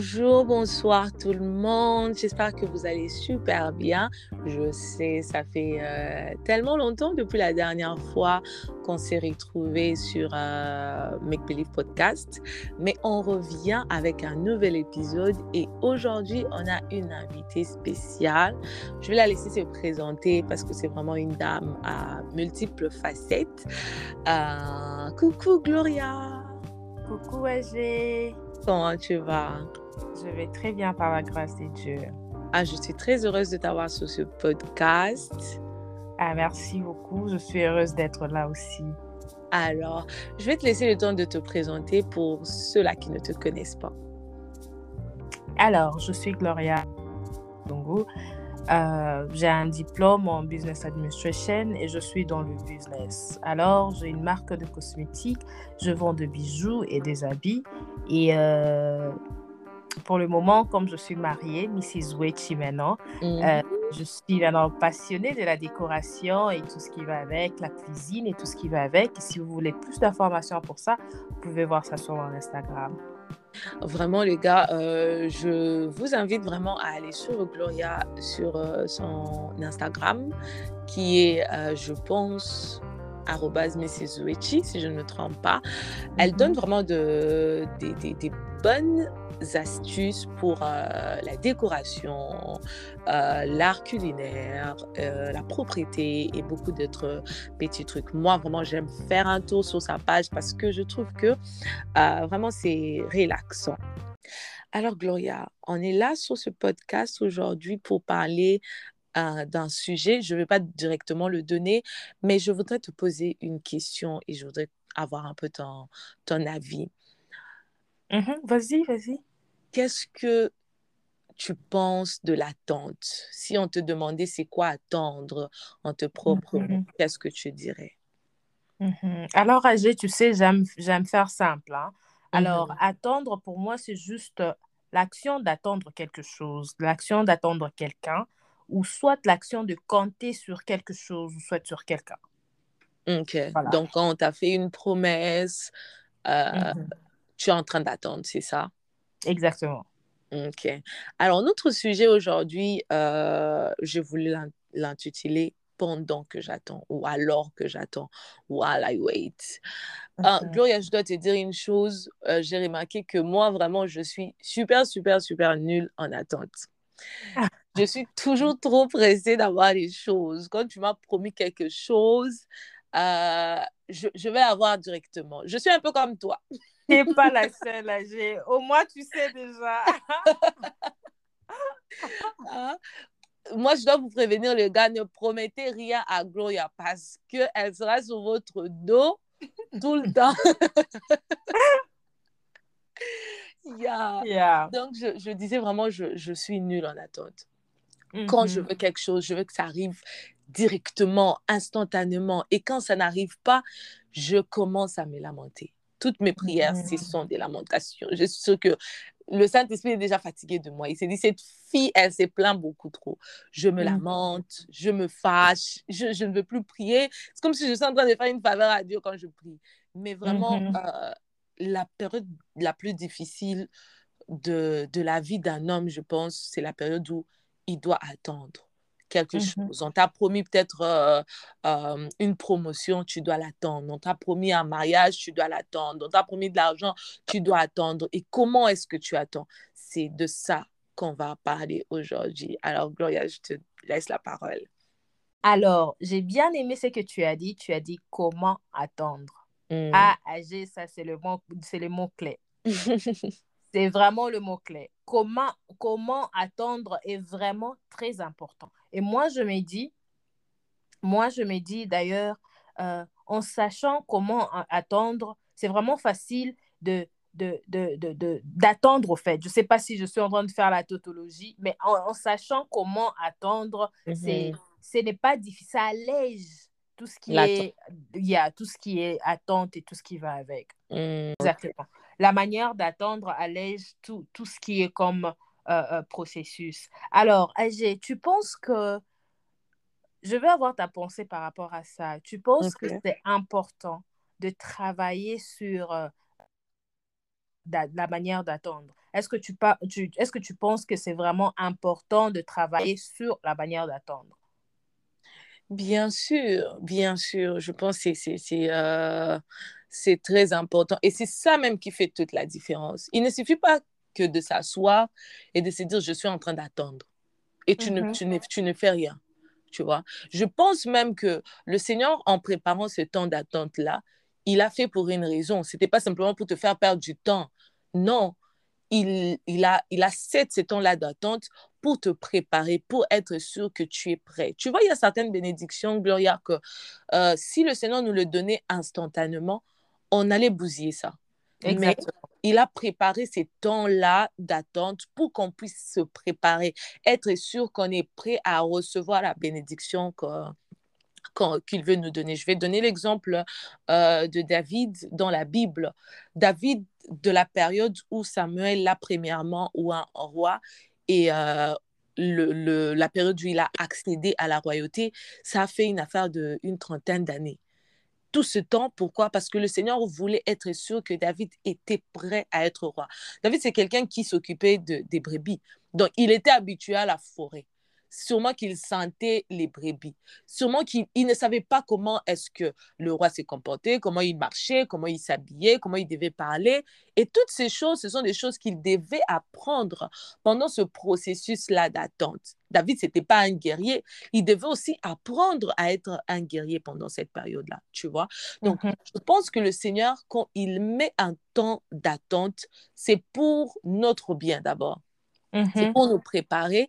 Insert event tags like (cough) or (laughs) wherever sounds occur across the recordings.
Bonjour, bonsoir tout le monde. J'espère que vous allez super bien. Je sais, ça fait euh, tellement longtemps depuis la dernière fois qu'on s'est retrouvés sur euh, Make Believe Podcast, mais on revient avec un nouvel épisode et aujourd'hui on a une invitée spéciale. Je vais la laisser se présenter parce que c'est vraiment une dame à multiples facettes. Euh, coucou Gloria. Coucou Agé. Comment tu vas? Je vais très bien par la grâce de Dieu. Ah, je suis très heureuse de t'avoir sur ce podcast. Ah, merci beaucoup. Je suis heureuse d'être là aussi. Alors, je vais te laisser le temps de te présenter pour ceux-là qui ne te connaissent pas. Alors, je suis Gloria Dongo. Euh, j'ai un diplôme en business administration et je suis dans le business. Alors, j'ai une marque de cosmétiques, je vends des bijoux et des habits. Et euh, pour le moment, comme je suis mariée, Mrs. Wechi maintenant, euh, je suis maintenant passionnée de la décoration et tout ce qui va avec, la cuisine et tout ce qui va avec. Et si vous voulez plus d'informations pour ça, vous pouvez voir ça sur mon Instagram. Vraiment, les gars, euh, je vous invite vraiment à aller sur Gloria, sur euh, son Instagram, qui est, euh, je pense, Mrs. si je ne me trompe pas. Elle donne vraiment de, des, des bonnes astuces pour euh, la décoration, euh, l'art culinaire, euh, la propriété et beaucoup d'autres petits trucs. Moi, vraiment, j'aime faire un tour sur sa page parce que je trouve que vraiment, c'est relaxant. Alors, Gloria, on est là sur ce podcast aujourd'hui pour parler d'un sujet. Je ne vais pas directement le donner, mais je voudrais te poser une question et je voudrais avoir un peu ton, ton avis. Mmh vas-y, vas-y qu'est-ce que tu penses de l'attente? Si on te demandait c'est quoi attendre en te propre mmh qu'est-ce que tu dirais? Mmh Alors, Agé, tu sais, j'aime, j'aime faire simple. Hein. Alors, mmh attendre, pour moi, c'est juste l'action d'attendre quelque chose, l'action d'attendre quelqu'un, ou soit l'action de compter sur quelque chose, ou soit sur quelqu'un. OK. Donc, quand on t'a fait une promesse, euh, tu es en train d'attendre, c'est ça? Exactement. OK. Alors, notre sujet aujourd'hui, euh, je voulais l'intituler pendant que j'attends ou alors que j'attends, while I wait. Ah, Gloria, je dois te dire une chose, euh, j'ai remarqué que moi, vraiment, je suis super, super, super nulle en attente. Ah. Je suis toujours trop pressée d'avoir les choses. Quand tu m'as promis quelque chose, euh, je, je vais avoir directement. Je suis un peu comme toi n'es pas la seule âgée. Au moins, tu sais déjà. (laughs) Hein? Moi, je dois vous prévenir, les gars, ne promettez rien à Gloria parce qu'elle sera sur votre dos tout le temps. (laughs) yeah. Donc, je, je, disais vraiment, je, je suis nulle en attente. Quand je mm-hmm. veux quelque chose, je veux que ça arrive directement, instantanément. Et quand ça n'arrive pas, je commence à me lamenter. Toutes mes prières, ce sont des lamentations. Je suis sûre que le Saint-Esprit est déjà fatigué de moi. Il s'est dit, cette fille, elle s'est plaint beaucoup trop. Je me lamente, je me fâche, je, ne veux plus prier. C'est comme si je suis en train de faire une faveur à Dieu quand je prie. Mais vraiment, euh, la période la plus difficile de, de la vie d'un homme, je pense, c'est la période où il doit attendre quelque mmh chose. On t'a promis peut-être euh, euh, une promotion, tu dois l'attendre. On t'a promis un mariage, tu dois l'attendre. On t'a promis de l'argent, tu dois attendre. Et comment est-ce que tu attends? C'est de ça qu'on va parler aujourd'hui. Alors, Gloria, je te laisse la parole. Alors, j'ai bien aimé ce que tu as dit. Tu as dit comment attendre. Mmh. Ah, âgé, ça, c'est le mot, c'est le mot clé. (laughs) c'est vraiment le mot-clé. Comment, comment attendre est vraiment très important. Et moi, je me dis, moi, je me dis d'ailleurs, euh, en sachant comment attendre, c'est vraiment facile de d'attendre de, de, de, au fait. Je ne sais pas si je suis en train de faire la tautologie, mais en, sachant comment attendre, c'est mhm. ce n'est pas difficile, ça allège tout ce qui est il y a tout ce qui est attente et tout ce qui va avec. Mm. Exactement. La manière d'attendre allège tout, tout ce qui est comme processus. Alors, Agé, tu penses que... Je veux avoir ta pensée par rapport à ça. Tu penses que c'est important de travailler sur euh, la, manière d'attendre? est-ce que tu, tu, est-ce que tu penses que c'est vraiment important de travailler sur la manière d'attendre? Bien sûr, bien sûr. Je pense que c'est, c'est, euh, c'est très important. Et c'est ça même qui fait toute la différence. Il ne suffit pas que de s'asseoir et de se dire, je suis en train d'attendre. Et tu, ne, mm-hmm. tu, ne, tu ne fais rien. Tu vois, je pense même que le Seigneur, en préparant ce temps d'attente-là, il a fait pour une raison. C'était pas simplement pour te faire perdre du temps. Non, il, il, a, il a cette, ce temps-là d'attente pour te préparer, pour être sûr que tu es prêt. Tu vois, il y a certaines bénédictions, Gloria, que euh, si le Seigneur nous le donnait instantanément, on allait bousiller ça. Mais il a préparé ces temps-là d'attente pour qu'on puisse se préparer, être sûr qu'on est prêt à recevoir la bénédiction qu'il veut nous donner. Je vais donner l'exemple euh, de David dans la Bible. David, de la période où Samuel l'a premièrement ou un roi, et euh, la période où il a accédé à la royauté, ça a fait une affaire d'une trentaine d'années. Tout ce temps, pourquoi? Parce que le Seigneur voulait être sûr que David était prêt à être roi. David, c'est quelqu'un qui s'occupait de, des brebis. Donc, il était habitué à la forêt sûrement qu'il sentait les brebis, sûrement qu'il ne savait pas comment est-ce que le roi s'est comporté, comment il marchait, comment il s'habillait, comment il devait parler. Et toutes ces choses, ce sont des choses qu'il devait apprendre pendant ce processus-là d'attente. David, ce n'était pas un guerrier, il devait aussi apprendre à être un guerrier pendant cette période-là, tu vois. Donc, mhm. je pense que le Seigneur, quand il met un temps d'attente, c'est pour notre bien d'abord. C'est mhm. pour nous préparer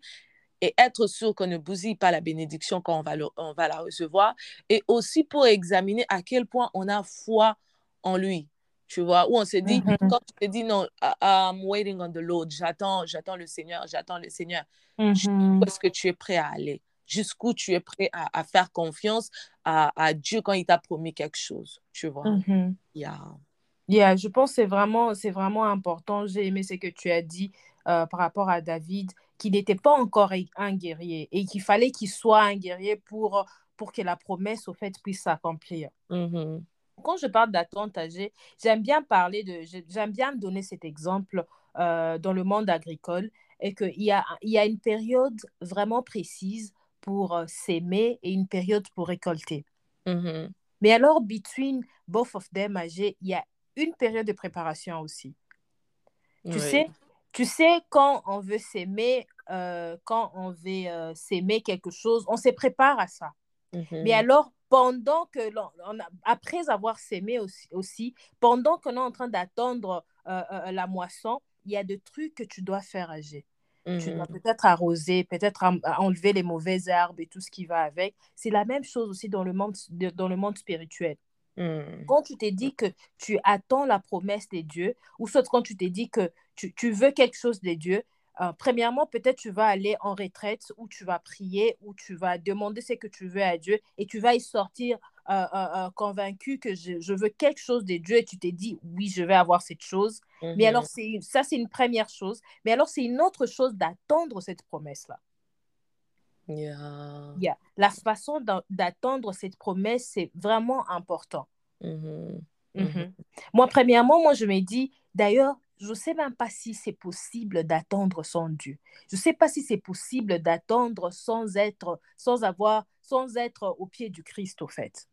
et être sûr qu'on ne bousille pas la bénédiction quand on va, on va la recevoir, et aussi pour examiner à quel point on a foi en lui. Tu vois, où on se dit, mm-hmm. quand tu te dis non, I'm waiting on the Lord, j'attends, j'attends le Seigneur, j'attends le Seigneur. Mm est-ce que tu es prêt à aller? Jusqu'où tu es prêt à, à faire confiance à, à, Dieu quand il t'a promis quelque chose, tu vois? Mm-hmm. Yeah. Yeah, je pense que c'est vraiment, vraiment important. J'ai aimé ce que tu as dit euh, par rapport à David qu'il n'était pas encore un guerrier et qu'il fallait qu'il soit un guerrier pour, pour que la promesse, au fait, puisse s'accomplir. Mm-hmm. Quand je parle d'attente âgée, j'aime bien parler de, j'aime bien donner cet exemple euh, dans le monde agricole et qu'il y a, il y a une période vraiment précise pour euh, s'aimer et une période pour récolter. Mm-hmm. Mais alors, between both of them âgés, il y a une période de préparation aussi. Tu sais, tu sais, quand on veut s'aimer, euh, quand on veut euh, s'aimer quelque chose, on se prépare à ça. Mais mhm. alors, pendant que après avoir s'aimé aussi, aussi, pendant qu'on est en train d'attendre euh, la moisson, il y a des trucs que tu dois faire agir. Tu dois mhm. peut-être arroser, peut-être enlever les mauvaises herbes et tout ce qui va avec. C'est la même chose aussi dans le monde, dans le monde spirituel. Hmm. Quand tu t'es dit que tu attends la promesse des dieux, ou soit quand tu t'es dit que tu, tu, veux quelque chose des dieux, euh, premièrement, peut-être tu vas aller en retraite, ou tu vas prier, ou tu vas demander ce que tu veux à Dieu, et tu vas y sortir euh, euh, convaincu que je, je, veux quelque chose des dieux, et tu t'es dit, oui, je vais avoir cette chose. Mais alors, mhm. ça, c'est une première chose. Mais alors, c'est une autre chose d'attendre cette promesse-là. Yeah. La façon d'attendre cette promesse, c'est vraiment important. Mm-hmm. Mm-hmm. Moi, premièrement, moi, je me dis, d'ailleurs, je ne sais même pas si c'est possible d'attendre sans Dieu. Je ne sais pas si c'est possible d'attendre sans être, sans avoir, sans être au pied du Christ, au fait.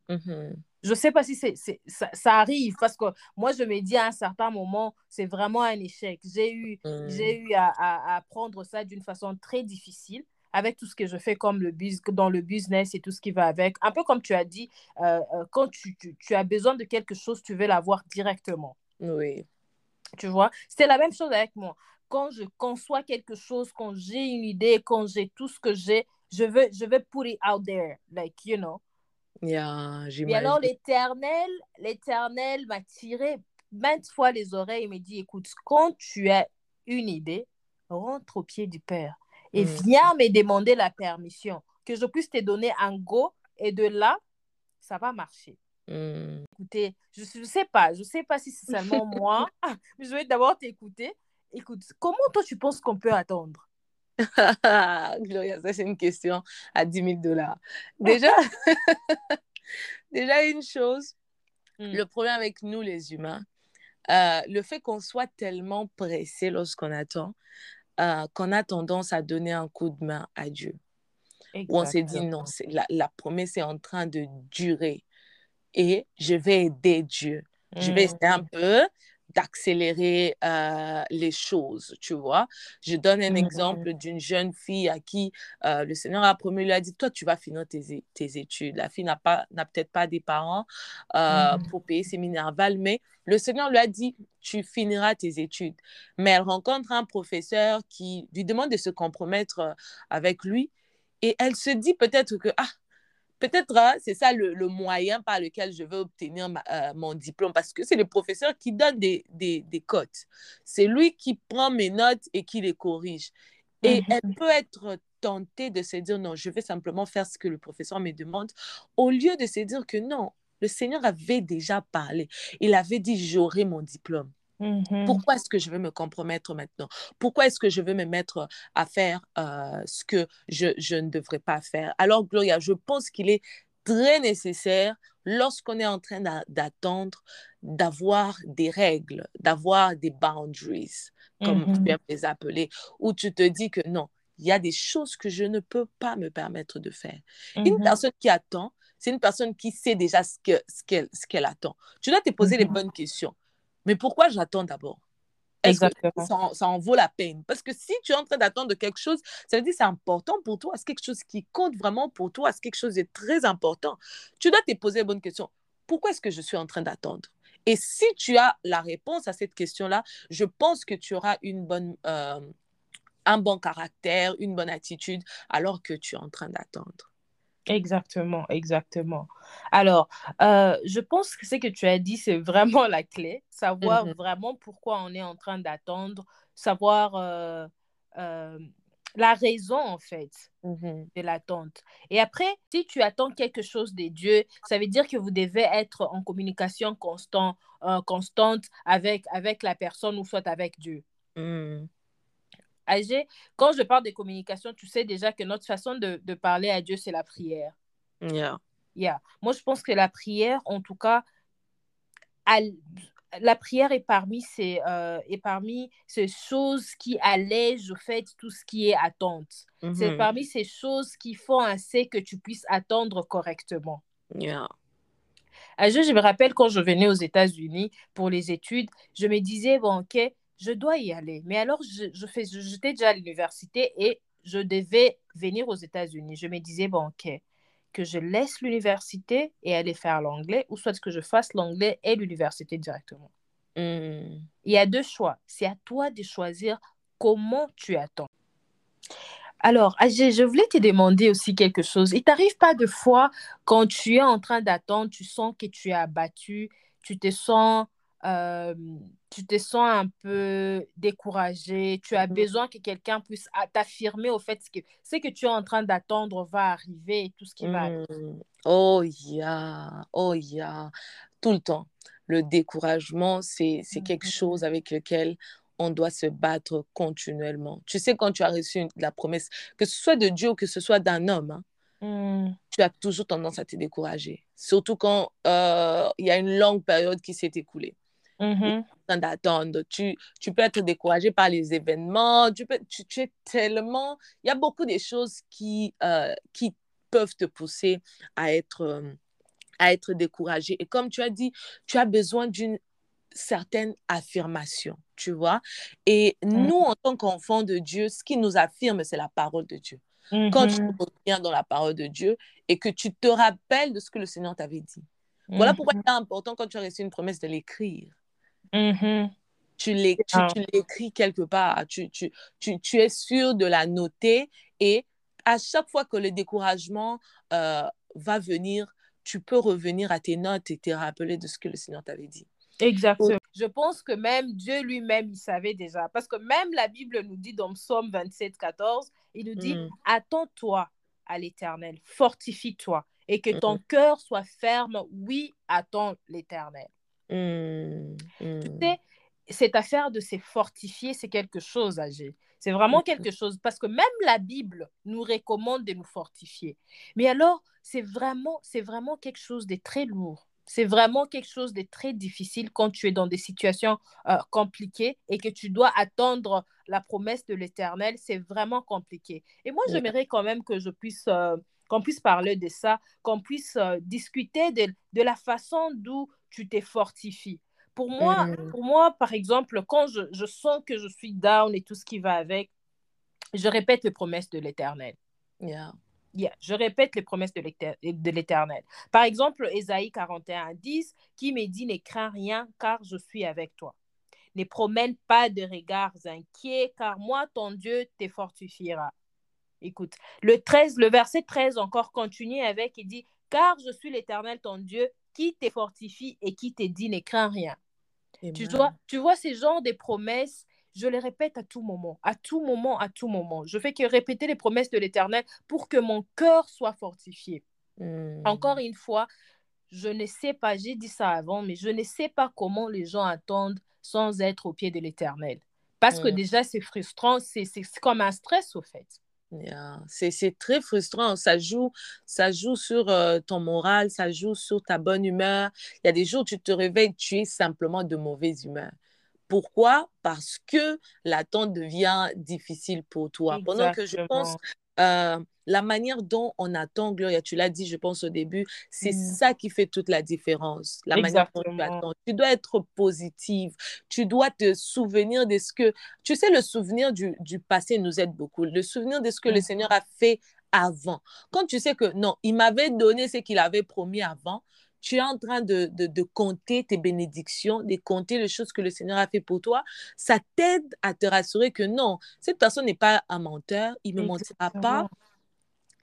Je ne sais pas si c'est, ça, ça, arrive parce que moi, je me dis à un certain moment, c'est vraiment un échec. J'ai eu, j'ai mm. eu à, à, à prendre ça d'une façon très difficile avec tout ce que je fais comme le dans le business et tout ce qui va avec. Un peu comme tu as dit, euh, euh, quand tu, tu, as besoin de quelque chose, tu veux l'avoir directement. Oui. Tu vois, c'était la même chose avec moi. Quand je conçois quelque chose, quand j'ai une idée, quand j'ai tout ce que j'ai, je veux, je veux put it out there, like, you know. Yeah, Et alors, l'éternel, l'éternel m'a tiré maintes fois les oreilles et m'a dit, écoute, quand tu as une idée, rentre au pied du Père et mm. viens me demander la permission, que je puisse te donner un go et de là, ça va marcher. Mm. Écoutez, je ne sais pas, je ne sais pas si c'est seulement (laughs) moi, mais (laughs) je vais d'abord t'écouter. Écoute, comment toi tu penses qu'on peut attendre? (laughs) Gloria, ça c'est une question à 10 000 dollars. Déjà, déjà une chose, mm. le problème avec nous les humains, euh, le fait qu'on soit tellement pressé lorsqu'on attend, euh, qu'on a tendance à donner un coup de main à Dieu. Où on s'est dit non, la, la, promesse est en train de durer et je vais aider Dieu. Je vais essayer un mmh. peu d'accélérer euh, les choses, tu vois? Je donne un mmh exemple d'une jeune fille à qui euh, le Seigneur a promis, lui a dit, toi, tu vas finir tes, tes études. La fille n'a peut-être pas des parents euh, mmh pour payer ses minervales, mais le Seigneur lui a dit, tu finiras tes études. Mais elle rencontre un professeur qui lui demande de se compromettre avec lui et elle se dit peut-être que, ah, peut-être hein, c'est ça le, moyen par lequel je vais obtenir euh, mon diplôme parce que c'est le professeur qui donne des, des, des cotes. C'est lui qui prend mes notes et qui les corrige. Et mhm. elle peut être tentée de se dire non, je vais simplement faire ce que le professeur me demande, au lieu de se dire que non, le Seigneur avait déjà parlé. Il avait dit j'aurai mon diplôme. Mmh Pourquoi est-ce que je veux me compromettre maintenant? Pourquoi est-ce que je veux me mettre à faire euh, ce que je, je, ne devrais pas faire? Alors, Gloria, je pense qu'il est très nécessaire lorsqu'on est en train d'attendre d'avoir des règles, d'avoir des boundaries, comme mmh tu aimes les appeler, où tu te dis que non, il y a des choses que je ne peux pas me permettre de faire. Une mmh personne qui attend, c'est une personne qui sait déjà ce qu'elle ce qu'elle attend. Tu dois te poser les bonnes questions. Mais pourquoi j'attends d'abord? Exactement. Ça, ça, en vaut la peine? Parce que si tu es en train d'attendre quelque chose, ça veut dire que c'est important pour toi. C'est quelque chose qui compte vraiment pour toi. C'est quelque chose de très important. Tu dois te poser la bonne question. Pourquoi est-ce que je suis en train d'attendre? Et si tu as la réponse à cette question-là, je pense que tu auras une bonne, euh, un bon caractère, une bonne attitude alors que tu es en train d'attendre. Exactement, exactement. Alors, euh, je pense que ce que tu as dit, c'est vraiment la clé. Savoir mmh vraiment pourquoi on est en train d'attendre, savoir euh, euh, la raison, en fait, mmh de l'attente. Et après, si tu attends quelque chose de Dieu, ça veut dire que vous devez être en communication constant, constante avec, avec la personne ou soit avec Dieu. Mmh. Agé, quand je parle de communication, tu sais déjà que notre façon de, de parler à Dieu, c'est la prière. Yeah. Yeah. Moi, je pense que la prière, en tout cas, la prière est parmi, ces, euh, est parmi ces choses qui allègent au fait tout ce qui est attente. C'est mm-hmm. parmi ces choses qui font assez que tu puisses attendre correctement. Yeah. je me rappelle quand je venais aux États-Unis pour les études, je me disais, bon, ok, je dois y aller. Mais alors, je, je fais, j'étais déjà à l'université et je devais venir aux États-Unis. Je me disais, bon, ok, que je laisse l'université et aller faire l'anglais, ou soit que je fasse l'anglais et l'université directement. Hmm. Il y a deux choix. C'est à toi de choisir comment tu attends. Alors, je voulais te demander aussi quelque chose. Il t'arrive pas de fois quand tu es en train d'attendre, tu sens que tu es abattu, tu te sens euh, tu te sens un peu découragé, tu as mmh besoin que quelqu'un puisse t'affirmer au fait que ce que tu es en train d'attendre va arriver et tout ce qui va arriver. Mmh. Oh, yeah, oh, yeah, tout le temps. Le découragement, c'est quelque mmh chose avec lequel on doit se battre continuellement. Tu sais, quand tu as reçu la promesse, que ce soit de Dieu ou que ce soit d'un homme, hein, tu as toujours tendance à te décourager. Surtout quand euh, il y a une longue période qui s'est écoulée. Mmh d'attendre. Tu, tu peux être découragé par les événements. Tu, peux, tu, es tellement... Il y a beaucoup de choses qui, euh, qui peuvent te pousser à être, euh, à être découragé. Et comme tu as dit, tu as besoin d'une certaine affirmation, tu vois. Et mmh nous, en tant qu'enfants de Dieu, ce qui nous affirme, c'est la parole de Dieu. Quand tu mmh reviens dans la parole de Dieu et que tu te rappelles de ce que le Seigneur t'avait dit. Voilà pourquoi c'est important quand tu as reçu une promesse de l'écrire. Mm-hmm. Tu ah. l'écris quelque part, tu, tu, tu, tu, es sûr de la noter et à chaque fois que le découragement euh, va venir, tu peux revenir à tes notes et te rappeler de ce que le Seigneur t'avait dit. Exactement. Je pense que même Dieu lui-même, il savait déjà. Parce que même la Bible nous dit dans Psaume 27, 14, il nous dit, mm. attends-toi à l'éternel, fortifie-toi et que ton cœur soit ferme. Oui, attends l'éternel. Mmh, tu mmh. sais, cette affaire de se fortifier, c'est quelque chose, âgé. C'est vraiment quelque chose, parce que même la Bible nous recommande de nous fortifier. Mais alors, c'est vraiment, c'est vraiment quelque chose de très lourd. C'est vraiment quelque chose de très difficile quand tu es dans des situations euh, compliquées et que tu dois attendre la promesse de l'Éternel. C'est vraiment compliqué. Et moi, j'aimerais quand même que je puisse, euh, qu'on puisse parler de ça, qu'on puisse euh, discuter de, de, la façon d'où tu t'es fortifié. Pour moi, mm. pour moi, par exemple, quand je, je sens que je suis down et tout ce qui va avec, je répète les promesses de l'Éternel. Yeah. Je répète les promesses de l'Éternel. Par exemple, Ésaïe 41, 10, qui me dit, ne crains rien, car je suis avec toi. Ne promène pas de regards inquiets, car moi, ton Dieu, te fortifiera. Écoute, le 13, le verset 13 encore continue avec, il dit, car je suis l'Éternel, ton Dieu, qui te fortifie et qui te dit, ne crains rien. Tu vois, tu vois ces genres de promesses je les répète à tout moment, à tout moment, à tout moment. Je fais que répéter les promesses de l'Éternel pour que mon cœur soit fortifié. Hmm. Encore une fois, je ne sais pas, j'ai dit ça avant, mais je ne sais pas comment les gens attendent sans être au pied de l'Éternel. Parce que hmm. déjà, c'est frustrant, c'est comme un stress au fait. C'est très frustrant. Ça joue, ça joue sur euh, ton moral, ça joue sur ta bonne humeur. Il y a des jours où tu te réveilles, tu es simplement de mauvaise humeur. Pourquoi? Parce que l'attente devient difficile pour toi. Pendant que je pense, euh, la manière dont on attend, Gloria, tu l'as dit, je pense au début, c'est mmh. ça qui fait toute la différence. La manière dont tu attends. Tu dois être positive. Tu dois te souvenir de ce que. Tu sais, le souvenir du, du passé nous aide beaucoup. Le souvenir de ce que le mmh. Seigneur a fait avant. Quand tu sais que non, il m'avait donné ce qu'il avait promis avant, tu es en train de, de, compter tes bénédictions, de compter les choses que le Seigneur a fait pour toi, ça t'aide à te rassurer que non, cette personne n'est pas un menteur, il ne mentira pas.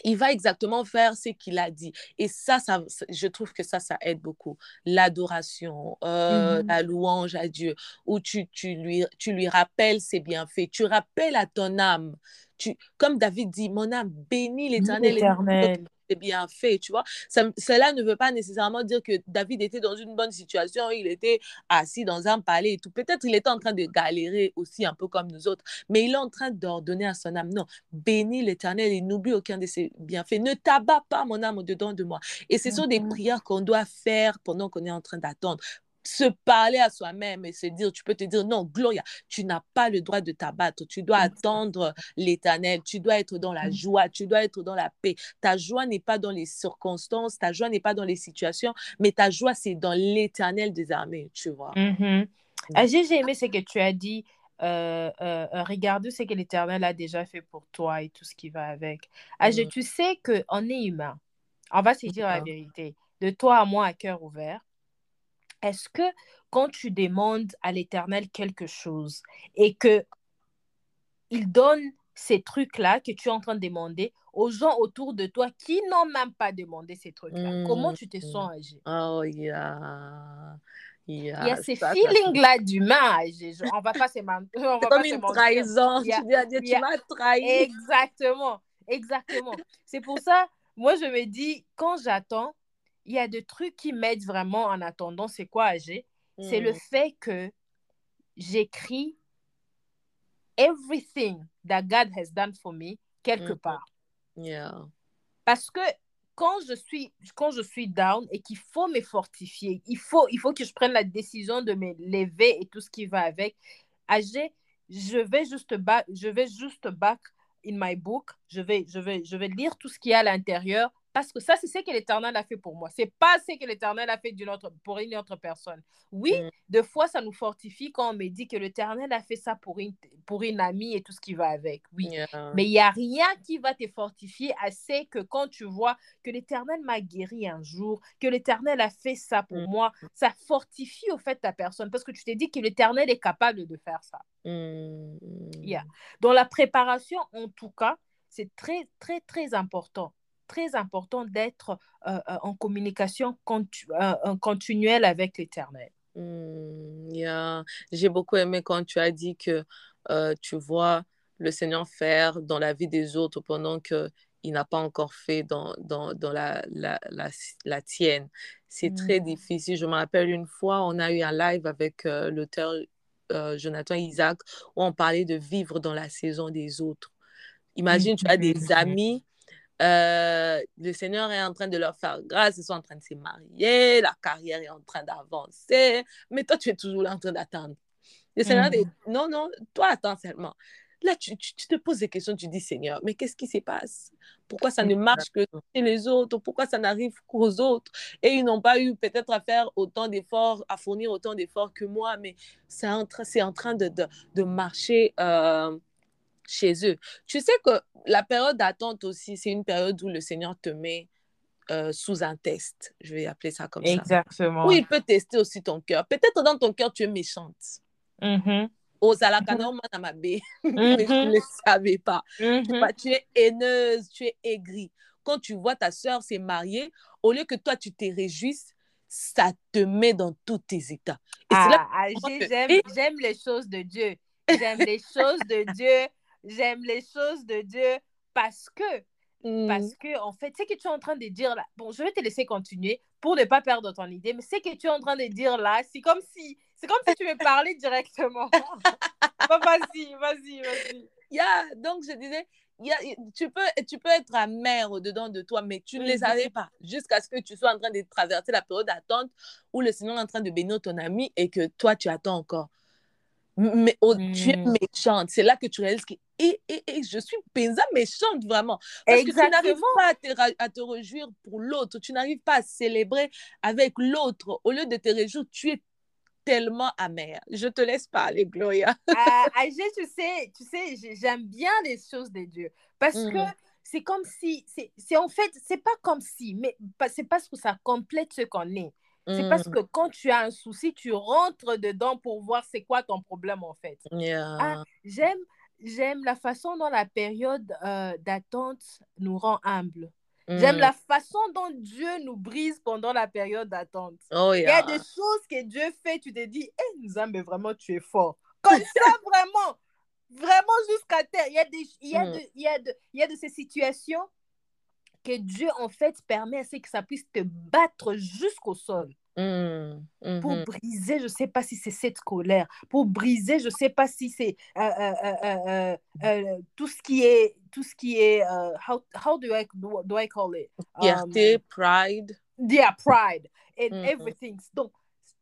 Il va exactement faire ce qu'il a dit. Et ça, ça, je trouve que ça, ça aide beaucoup. L'adoration, euh, mmh la louange à Dieu, où tu, tu, lui, tu lui rappelles ses bienfaits. Tu rappelles à ton âme. Tu, comme David dit, mon âme bénit l'Éternel bien fait, tu vois. cela ne veut pas nécessairement dire que David était dans une bonne situation, il était assis dans un palais et tout. Peut-être il était en train de galérer aussi un peu comme nous autres, mais il est en train d'ordonner à son âme, non, bénis l'Éternel et n'oublie aucun de ses bienfaits. Ne t'abats pas mon âme au-dedans de moi. Et ce sont des prières qu'on doit faire pendant qu'on est en train d'attendre se parler à soi-même et se dire, tu peux te dire, non, Gloria, tu n'as pas le droit de t'abattre, tu dois attendre l'éternel, tu dois être dans la joie, tu dois être dans la paix. Ta joie n'est pas dans les circonstances, ta joie n'est pas dans les situations, mais ta joie, c'est dans l'éternel des armées, tu vois. Mm-hmm. Ah, j'ai aimé ce que tu as dit. Euh, euh, euh, regarde ce que l'Éternel a déjà fait pour toi et tout ce qui va avec. Ah, je, tu sais qu'on est humain. On va se dire la vérité. De toi à moi à cœur ouvert, est-ce que quand tu demandes à l'Éternel quelque chose et que il donne ces trucs-là que tu es en train de demander aux gens autour de toi qui n'ont même pas demandé ces trucs-là, comment tu te sens mmh. âgé? Oh, yeah. Il y a ces feelings-là d'humain. On va pas se mentir. C'est comme une trahison. tu à Dieu, tu m'as trahi. Exactement. Exactement. C'est pour ça, moi, je me dis, quand j'attends, il y a des trucs qui m'aident vraiment en attendant. C'est quoi, AG C'est le mm. fait que j'écris everything that God has done for me quelque mm. part. Yeah. Parce que quand je suis quand je suis down et qu'il faut me fortifier, il faut il faut que je prenne la décision de me lever et tout ce qui va avec. AG, je vais juste back, je vais juste back in my book, je vais je vais je vais lire tout ce qu'il y a à l'intérieur parce que ça, c'est ce que l'Éternel a fait pour moi. C'est pas ce que l'Éternel a fait d'une autre, pour une autre personne. Oui, mm. deux fois, ça nous fortifie quand on me dit que l'Éternel a fait ça pour une, pour une amie et tout ce qui va avec. Oui. Mais il n'y a rien qui va te fortifier assez que quand tu vois que l'Éternel m'a guéri un jour, que l'Éternel a fait ça pour mm. moi, ça fortifie au fait ta personne parce que tu t'es dit que l'Éternel est capable de faire ça. Mm. Dans la préparation, en tout cas, c'est très, très, très important très important d'être euh, euh, en communication euh, continuelle avec l'Éternel. Hmm, J'ai beaucoup aimé quand tu as dit que tu vois le Seigneur faire dans la vie des autres pendant qu'il n'a pas encore fait dans, dans, dans la, la, la, tienne. C'est très hmm. difficile. Je me rappelle une fois, on a eu un live avec l'auteur Jonathan Isaac où on parlait de vivre dans la saison des autres. Imagine, tu as des amis Euh, le Seigneur est en train de leur faire grâce, ils sont en train de se marier, la carrière est en train d'avancer, mais toi, tu es toujours là en train d'attendre. Le Seigneur dit, mm. non, non, toi, attends seulement. Là, tu, tu, te poses des questions, tu dis, Seigneur, mais qu'est-ce qui se passe? Pourquoi ça ne marche que chez les autres? Pourquoi ça n'arrive qu'aux autres? Et ils n'ont pas eu peut-être à faire autant d'efforts, à fournir autant d'efforts que moi, mais c'est en, en, train de, de, de marcher euh, chez eux. Tu sais que la période d'attente aussi, c'est une période où le Seigneur te met euh, sous un test. Je vais appeler ça comme ça. Exactement. Où il peut tester aussi ton cœur. Peut-être dans ton cœur, tu es méchante. Mm omwana mabe mais tu ne le savais pas mm tu es haineuse tu es aigrie quand tu vois ta soeur s'est mariée au lieu que toi tu te réjouisses ça te met dans tous tes états et ah, ah j'aime les choses de Dieu j'aime les choses de Dieu j'aime les choses de Dieu parce que parce mm. que, en fait, c'est que tu es en train de dire là, bon, je vais te laisser continuer pour ne pas perdre ton idée, mais c'est que tu es en train de dire là, c'est comme si, c'est comme si tu me parlais directement. (laughs) vas-y, vas-y, vas-y. Yeah, donc je disais, yeah, tu, peux, tu peux être amère au-dedans de toi, mais tu ne les savais pas jusqu'à ce que tu sois en train de traverser la période d'attente où le Seigneur est en train de bénir ton ami et que toi, tu attends encore. Mais oh, tu es mm. méchante. C'est là que tu réalises que et, et, et, je suis pensa méchante vraiment. Parce que tu n'arrives pas à te, à te réjouir pour l'autre. Tu n'arrives pas à célébrer avec l'autre. Au lieu de te réjouir, tu es tellement amère. Je te laisse parler, Gloria. ah, tu sais, tu sais j'aime bien les choses de Dieu. Parce que mm. c'est comme si, c'est en fait, c'est pas comme si, mais c'est parce que ça complète ce qu'on est. C'est parce mm. que quand tu as un souci, tu rentres dedans pour voir c'est quoi ton problème en fait. Ah, j'aime, j'aime la façon dont la période euh, d'attente nous rend humbles. J'aime mm. la façon dont Dieu nous brise pendant la période d'attente. Oh, Il y a des choses que Dieu fait, tu te dis, eh, nous mais vraiment, tu es fort. Comme ça, (laughs) vraiment, vraiment jusqu'à terre. Il y a, des, il y a, de, il y a, de, il y a de ces situations que Dieu, en fait, permet à ce que ça puisse te battre jusqu'au sol. Mmh, pour mmh briser, je ne sais pas si c'est cette colère, pour briser, je ne sais pas si c'est euh, euh, euh, tout ce qui est, tout ce qui est, how, how do, I, do, I call it? Fierté, um, pride. Yeah, pride and mmh everything. Donc,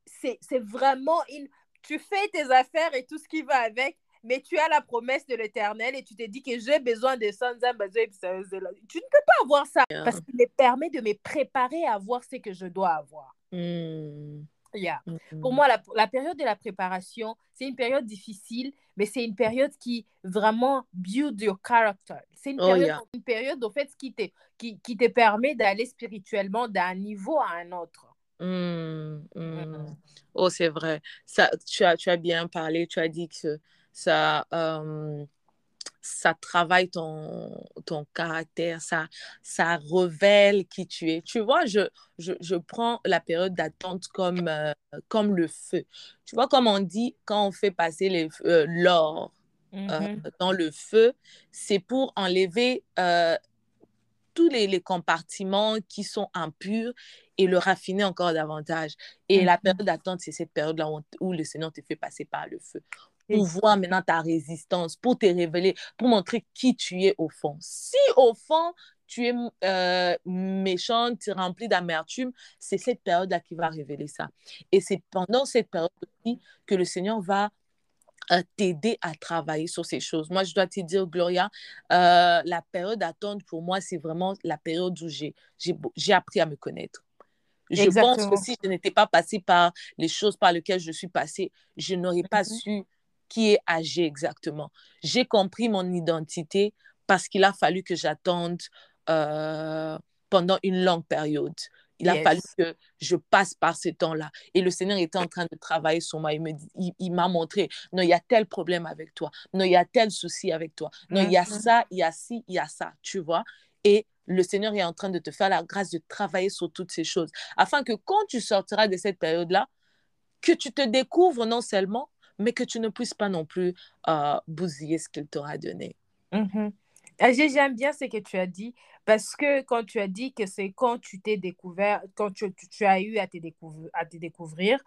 c'est vraiment une, tu fais tes affaires et tout ce qui va avec, mais tu as la promesse de l'éternel et tu te dis que j'ai besoin de ça. Tu ne peux pas avoir ça parce qu'il me permet de me préparer à avoir ce que je dois avoir. Hmm. Yeah. Pour moi, la, la, période de la préparation, c'est une période difficile, mais c'est une période qui vraiment build your character. C'est une, oh, période, une période, au fait, qui te, qui, qui te permet d'aller spirituellement d'un niveau à un autre. Hmm, hmm. Oh, c'est vrai. Ça, tu, as, tu as bien parlé, tu as dit que ça, euh, ça travaille ton, ton caractère, ça, ça révèle qui tu es. Tu vois, je, je, je prends la période d'attente comme, euh, comme le feu. Tu vois, comme on dit, quand on fait passer euh, l'or mmh dans le feu, c'est pour enlever tous les, les, compartiments qui sont impurs et le raffiner encore davantage. Et la mmh période d'attente, c'est cette période-là où, où, le Seigneur te fait passer par le feu pour voir maintenant ta résistance, pour te révéler, pour montrer qui tu es au fond. Si au fond, tu es euh, méchante, tu es rempli d'amertume, c'est cette période-là qui va révéler ça. Et c'est pendant cette période aussi que le Seigneur va euh, t'aider à travailler sur ces choses. Moi, je dois te dire, Gloria, euh, la période d'attente pour moi, c'est vraiment la période où j'ai appris à me connaître. Je pense que si je n'étais pas passée par les choses par lesquelles je suis passée, je n'aurais pas mm-hmm. su qui est âgé exactement. J'ai compris mon identité parce qu'il a fallu que j'attende euh, pendant une longue période. Il a fallu que je passe par ce temps-là. Et le Seigneur était en train de travailler sur moi. Il, il, m'a montré, non, il y a tel problème avec toi. Non, il y a tel souci avec toi. Non, il y a mm-hmm. ça, il y a ci, il y a ça. Tu vois? Et le Seigneur est en train de te faire la grâce de travailler sur toutes ces choses. Afin que quand tu sortiras de cette période-là, que tu te découvres non seulement, mais que tu ne puisses pas non plus euh, bousiller ce qu'il t'aura donné. Mm-hmm. J'aime bien ce que tu as dit parce que quand tu as dit que c'est quand tu t'es découvert, quand tu, tu, as eu à te, découvrir, à te découvrir,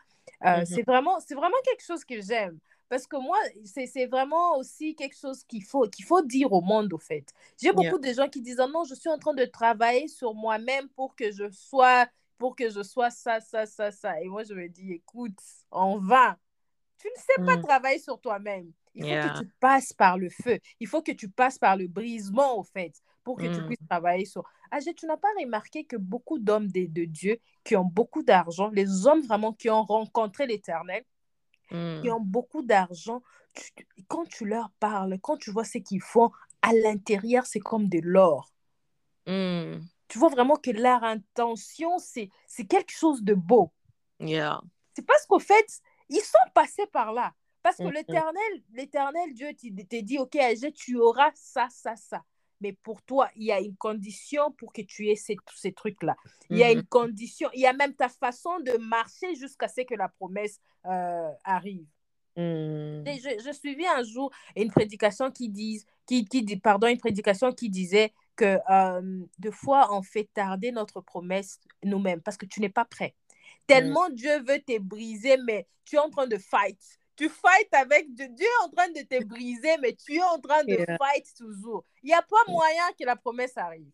euh, mm-hmm. c'est vraiment, vraiment quelque chose que j'aime. Parce que moi, c'est vraiment aussi quelque chose qu'il faut, qu'il faut dire au monde, au fait. J'ai beaucoup de gens qui disent, oh non, je suis en train de travailler sur moi-même pour que je sois, pour que je sois ça, ça, ça, ça. Et moi, je me dis, écoute, en vain. Tu ne sais pas mm. travailler sur toi-même. Il faut que tu passes par le feu. Il faut que tu passes par le brisement, au fait, pour que tu mm. puisses travailler sur. Ah, tu n'as pas remarqué que beaucoup d'hommes de, de, Dieu qui ont beaucoup d'argent, les hommes vraiment qui ont rencontré l'Éternel, qui mm. ont beaucoup d'argent, quand tu leur parles, quand tu vois ce qu'ils font, à l'intérieur, c'est comme de l'or. Mm. Tu vois vraiment que leur intention, c'est quelque chose de beau. Yeah. C'est parce qu'au fait, ils sont passés par là. Parce que mm, mm. l'éternel, l'éternel Dieu te dit, OK, tu auras ça, ça, ça. Mais pour toi, il y a une condition pour que tu aies ces, ces trucs-là. Il y a une mm-hmm. condition, il y a même ta façon de marcher jusqu'à ce que la promesse euh, arrive. Mm. Je, je, suivis un jour une prédication qui qui, qui, pardon, une prédication qui disait que euh, de fois, on fait tarder notre promesse nous-mêmes parce que tu n'es pas prêt. Tellement Dieu veut te briser, mais tu es en train de fight. Tu fight avec Dieu. Dieu est en train de te briser, mais tu es en train de fight toujours. Il n'y a pas moyen que la promesse arrive.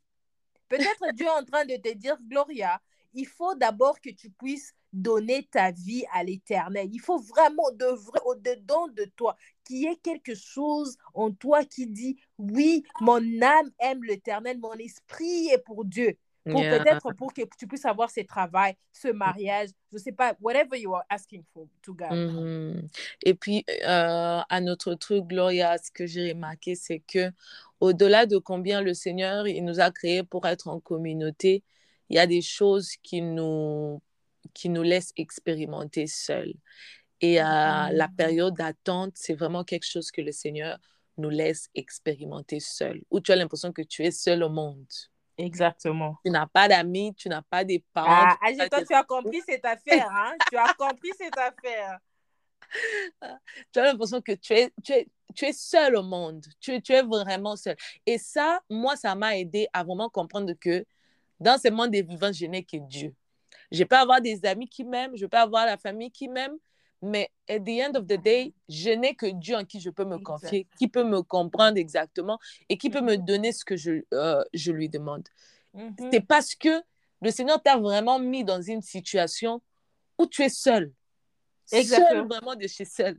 Peut-être Dieu est en train de te dire, Gloria, il faut d'abord que tu puisses donner ta vie à l'éternel. Il faut vraiment, de vrai, au-dedans de toi, qu'il y ait quelque chose en toi qui dit, oui, mon âme aime l'éternel, mon esprit est pour Dieu pour peut-être pour que tu puisses avoir ce travail, ce mariage, je sais pas, whatever you are asking for to God. Mm-hmm. Et puis, euh, un autre truc, Gloria, ce que j'ai remarqué, c'est que au-delà de combien le Seigneur il nous a créés pour être en communauté, il y a des choses qui nous, qui nous laissent expérimenter seuls. Et euh, la mm-hmm. période d'attente, c'est vraiment quelque chose que le Seigneur nous laisse expérimenter seul, où tu as l'impression que tu es seul au monde? Exactement. Tu n'as pas d'amis, tu n'as pas de parents. Ah, ah toi, tu as compris cette (laughs) affaire, hein? tu as compris cette affaire. Tu as l'impression que tu es, tu, es, tu es seul au monde. Tu, tu es vraiment seul. Et ça, moi, ça m'a aidé à vraiment comprendre que dans ce monde des vivants, je n'ai que Dieu. Je peux avoir des amis qui m'aiment, je peux avoir la famille qui m'aime, mais at the end of the day, je n'ai que Dieu en qui je peux me confier, qui peut me comprendre exactement et qui peut me mm-hmm. donner ce que je, euh, je lui demande. Mm-hmm. C'est parce que le Seigneur t'a vraiment mis dans une situation où tu es seul. Exactement. Seul, vraiment de chez seul.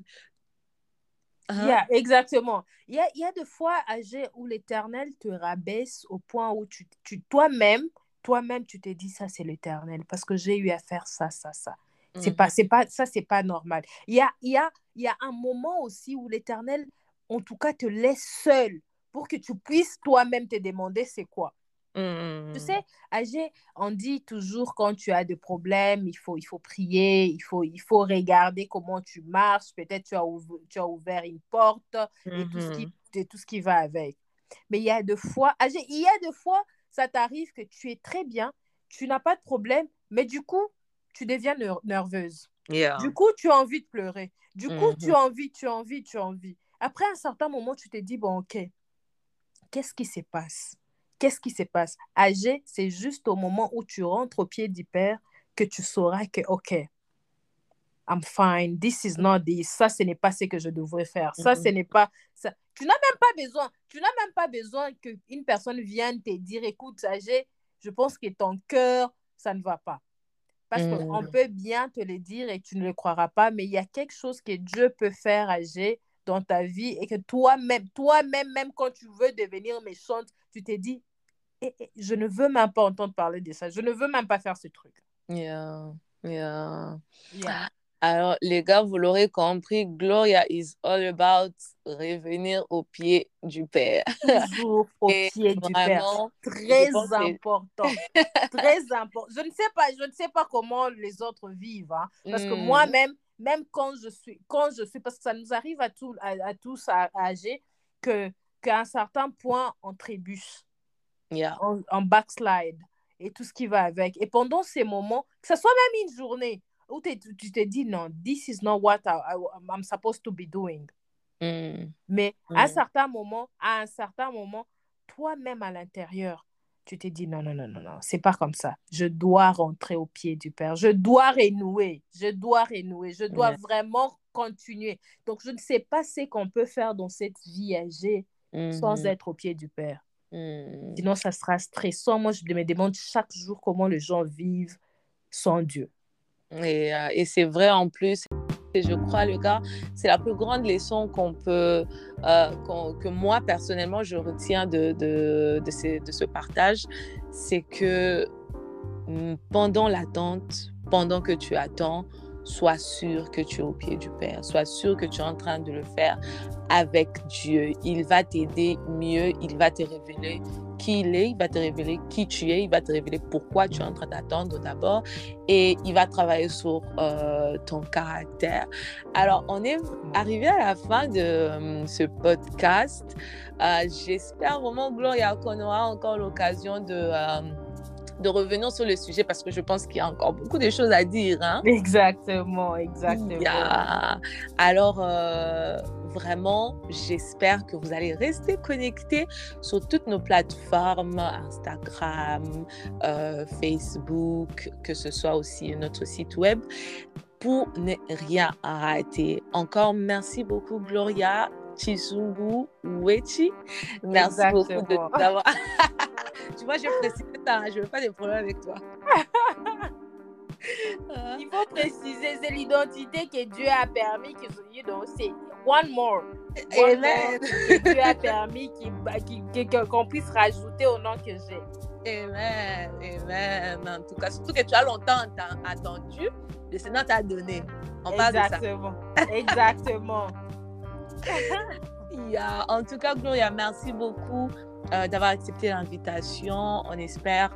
Hein? exactement. Il y a, y a des fois âgé où l'Éternel te rabaisse au point où tu, tu toi-même, toi-même, tu te dis ça, c'est l'Éternel parce que j'ai eu à faire ça, ça, ça. C'est mmh. pas, c'est pas, ça, c'est pas normal. Il y a, il y, a, il y a un moment aussi où l'Éternel, en tout cas, te laisse seul pour que tu puisses toi-même te demander c'est quoi. Tu mmh. sais, âgé, on dit toujours quand tu as des problèmes, il faut, il faut prier, il faut, il faut regarder comment tu marches. Peut-être tu as, ouvert, tu as ouvert une porte et, tout ce qui, mmh. tout ce qui va avec. Mais il y a des fois, âgé, il y a des fois, ça t'arrive que tu es très bien, tu n'as pas de problème, mais du coup, tu deviens nerveuse. Du coup, tu as envie de pleurer. Du coup, tu mm-hmm. as envie, tu as envie, tu as envie. Après un certain moment, tu te dis, bon, ok, qu'est-ce qui se passe? Qu'est-ce qui se passe? Âgé, c'est juste au moment où tu rentres au pied du Père que tu sauras que, ok, I'm fine, this is not this, ça, ce n'est pas ce que je devrais faire, ça, ce mm-hmm. n'est pas... Ça. Tu n'as même pas besoin, tu n'as même pas besoin qu'une personne vienne te dire, écoute, âgé, je pense que ton cœur, ça ne va pas. Parce qu'on mmh. peut bien te le dire et tu ne le croiras pas, mais il y a quelque chose que Dieu peut faire agir dans ta vie et que toi-même, toi-même, même quand tu veux devenir méchante, tu te dis, eh, eh, je ne veux même pas entendre parler de ça, je ne veux même pas faire ce truc. Yeah, yeah. yeah. Alors, les gars, vous l'aurez compris, Gloria is all about revenir au pied du Père. Toujours (laughs) au pied du Père. Très important. (laughs) Très important. Je ne sais pas, je ne sais pas comment les autres vivent, hein, parce que hmm. moi-même, même quand je suis, quand je suis, parce que ça nous arrive à, tous à, tous à, âger, que qu'à un certain point, on trébuche, yeah. on backslide et tout ce qui va avec. Et pendant ces moments, que ce soit même une journée, où tu te dis non, this is not what I, I'm supposed to be doing. Mm. Mais à un mm. certain moment, à un certain moment, toi-même à l'intérieur, tu t'es dit non, non, non, non, non, c'est pas comme ça. Je dois rentrer au pied du Père. Je dois renouer. Je dois renouer. Je dois vraiment continuer. Donc, je ne sais pas ce qu'on peut faire dans cette vie âgée sans mhm. être au pied du Père. Sinon, ça sera stressant. Moi, je me demande chaque jour comment les gens vivent sans Dieu. Et, euh, et c'est vrai en plus. Je crois, le gars, c'est la plus grande leçon qu'on peut, euh, que moi personnellement, je retiens de, de, de ce partage, c'est que mm, pendant l'attente, pendant que tu attends, sois sûr que tu es au pied du Père. Sois sûr que tu es en train de le faire avec Dieu. Il va t'aider mieux. Il va te révéler qui il est. Il va te révéler qui tu es. Il va te révéler pourquoi tu es en train d'attendre d'abord. Et il va travailler sur euh, ton caractère. Alors, on est arrivé à la fin de euh, ce podcast. Euh, j'espère vraiment, Gloria, qu'on aura encore l'occasion de de revenir sur le sujet parce que je pense qu'il y a encore beaucoup de choses à dire. Hein? Exactement, exactement. Alors, euh, vraiment, j'espère que vous allez rester connectés sur toutes nos plateformes, Instagram, euh, Facebook, que ce soit aussi notre site web pour ne rien rater. Encore merci beaucoup, Gloria. Chizungu Wechi. Merci beaucoup de t'avoir. (laughs) tu vois, je précise ça, hein, je veux pas de problèmes avec toi. (laughs) Il faut préciser, c'est l'identité que Dieu a permis que vous donc c'est one more. Amen. que Dieu a permis qu'on puisse rajouter au nom que j'ai. Amen, amen. En tout cas, surtout que tu as longtemps attendu, le Seigneur t'a donné. On parle Exactement. de ça. Exactement. (laughs) yeah. En tout cas, Gloria, merci beaucoup euh, d'avoir accepté l'invitation. On espère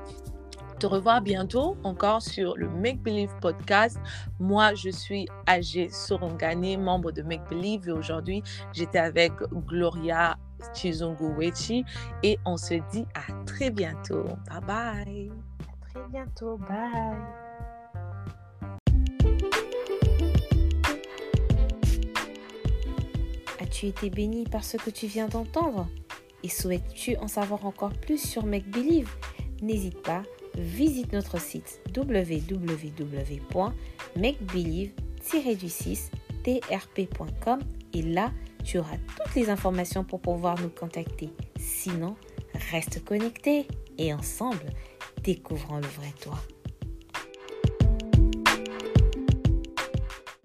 te revoir bientôt encore sur le Make Believe podcast. Moi, je suis Agé Sorongani, membre de Make Believe et aujourd'hui, j'étais avec Gloria Chizungu-Wechi et on se dit à très bientôt. Bye bye. À très bientôt. Bye. As-tu été béni par ce que tu viens d'entendre? Et souhaites-tu en savoir encore plus sur Make Believe? N'hésite pas visite notre site www.makebelieve-trp.com et là, tu auras toutes les informations pour pouvoir nous contacter. Sinon, reste connecté et ensemble, découvrons le vrai toi.